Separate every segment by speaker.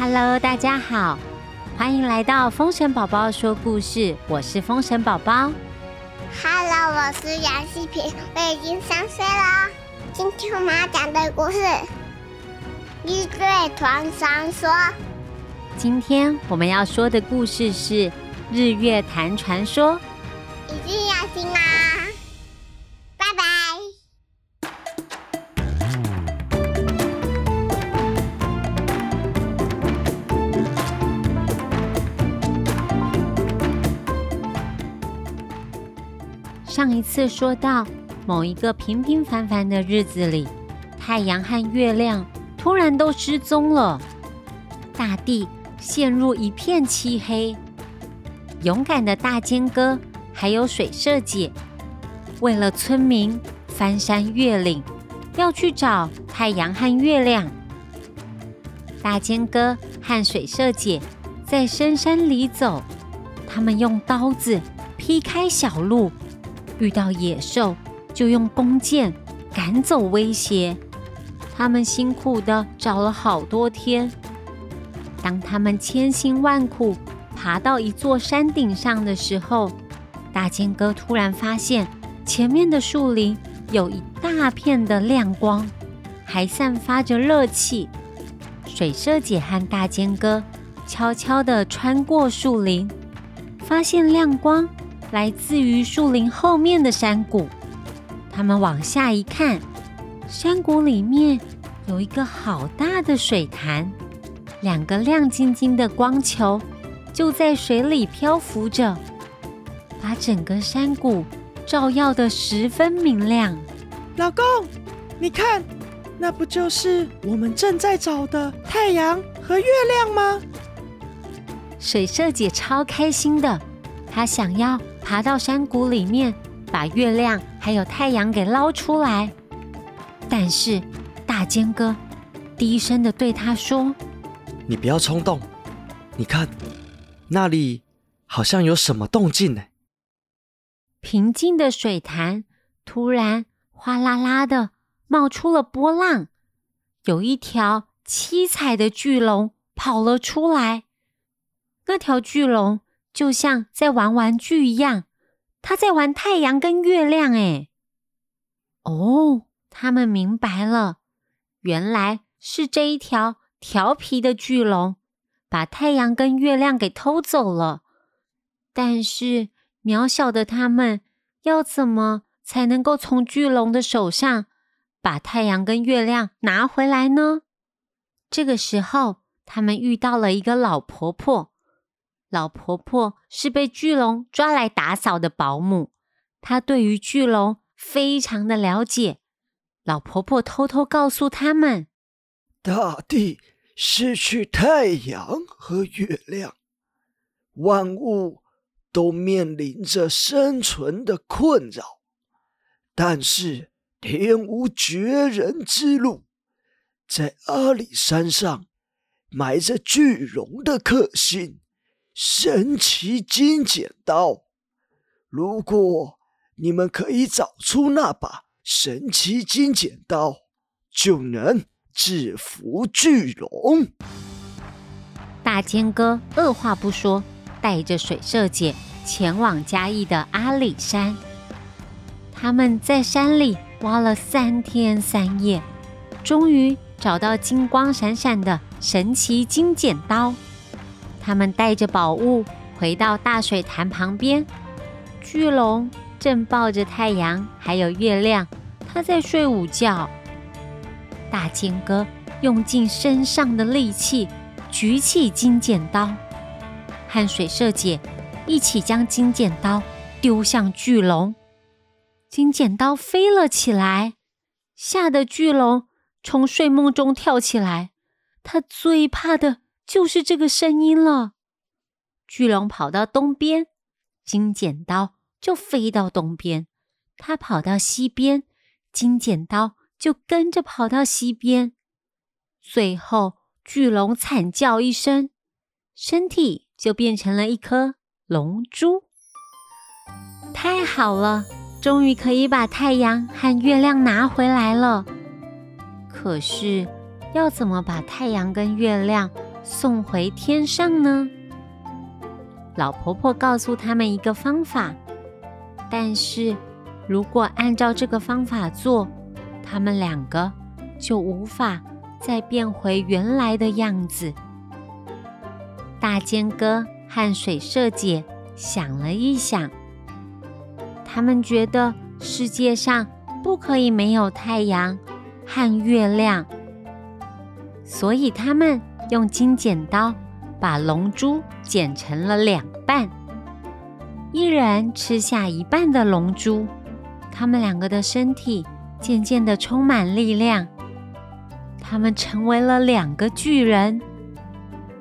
Speaker 1: Hello，大家好，欢迎来到风神宝宝说故事。我是风神宝宝。
Speaker 2: Hello，我是杨希平，我已经三岁了。今天我们要讲的故事《日月团传说》。
Speaker 1: 今天我们要说的故事是《日月潭传说》，
Speaker 2: 一定要听啊！
Speaker 1: 上一次说到，某一个平平凡凡的日子里，太阳和月亮突然都失踪了，大地陷入一片漆黑。勇敢的大尖哥还有水社姐，为了村民翻山越岭，要去找太阳和月亮。大尖哥和水社姐在深山里走，他们用刀子劈开小路。遇到野兽，就用弓箭赶走威胁。他们辛苦的找了好多天。当他们千辛万苦爬到一座山顶上的时候，大尖哥突然发现前面的树林有一大片的亮光，还散发着热气。水社姐和大尖哥悄悄地穿过树林，发现亮光。来自于树林后面的山谷，他们往下一看，山谷里面有一个好大的水潭，两个亮晶晶的光球就在水里漂浮着，把整个山谷照耀的十分明亮。
Speaker 3: 老公，你看，那不就是我们正在找的太阳和月亮吗？
Speaker 1: 水社姐超开心的，她想要。爬到山谷里面，把月亮还有太阳给捞出来。但是大尖哥低声的对他说：“
Speaker 4: 你不要冲动，你看那里好像有什么动静呢。”
Speaker 1: 平静的水潭突然哗啦啦的冒出了波浪，有一条七彩的巨龙跑了出来。那条巨龙。就像在玩玩具一样，他在玩太阳跟月亮。哎，哦，他们明白了，原来是这一条调皮的巨龙把太阳跟月亮给偷走了。但是渺小的他们要怎么才能够从巨龙的手上把太阳跟月亮拿回来呢？这个时候，他们遇到了一个老婆婆。老婆婆是被巨龙抓来打扫的保姆，她对于巨龙非常的了解。老婆婆偷偷告诉他们：
Speaker 5: 大地失去太阳和月亮，万物都面临着生存的困扰。但是天无绝人之路，在阿里山上埋着巨龙的克星。神奇金剪刀，如果你们可以找出那把神奇金剪刀，就能制服巨龙。
Speaker 1: 大尖哥二话不说，带着水社姐前往嘉义的阿里山。他们在山里挖了三天三夜，终于找到金光闪闪的神奇金剪刀。他们带着宝物回到大水潭旁边，巨龙正抱着太阳还有月亮，他在睡午觉。大尖哥用尽身上的力气举起金剪刀，和水社姐一起将金剪刀丢向巨龙。金剪刀飞了起来，吓得巨龙从睡梦中跳起来。他最怕的。就是这个声音了。巨龙跑到东边，金剪刀就飞到东边；它跑到西边，金剪刀就跟着跑到西边。最后，巨龙惨叫一声，身体就变成了一颗龙珠。太好了，终于可以把太阳和月亮拿回来了。可是，要怎么把太阳跟月亮？送回天上呢？老婆婆告诉他们一个方法，但是如果按照这个方法做，他们两个就无法再变回原来的样子。大尖哥和水社姐想了一想，他们觉得世界上不可以没有太阳和月亮，所以他们用金剪刀把龙珠剪成了两半，一人吃下一半的龙珠，他们两个的身体渐渐的充满力量，他们成为了两个巨人，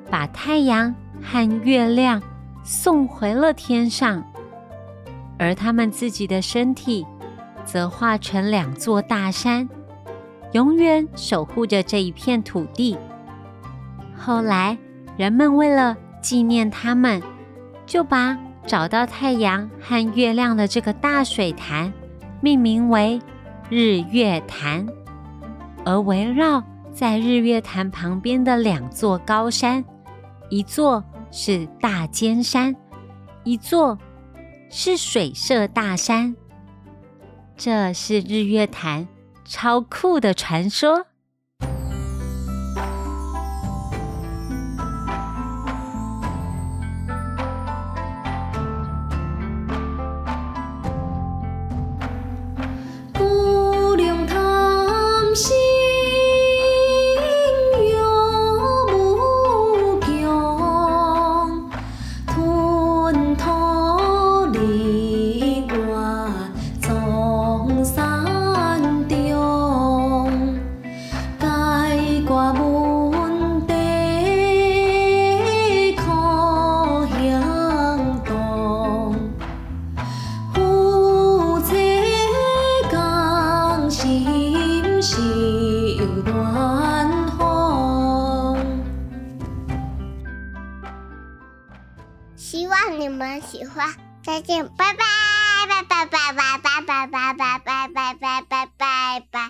Speaker 1: 把太阳。和月亮送回了天上，而他们自己的身体则化成两座大山，永远守护着这一片土地。后来，人们为了纪念他们，就把找到太阳和月亮的这个大水潭命名为日月潭，而围绕在日月潭旁边的两座高山。一座是大尖山，一座是水社大山。这是日月潭超酷的传说。
Speaker 2: 你们喜欢，再见，拜拜，拜拜拜拜拜拜拜拜拜拜拜拜拜拜。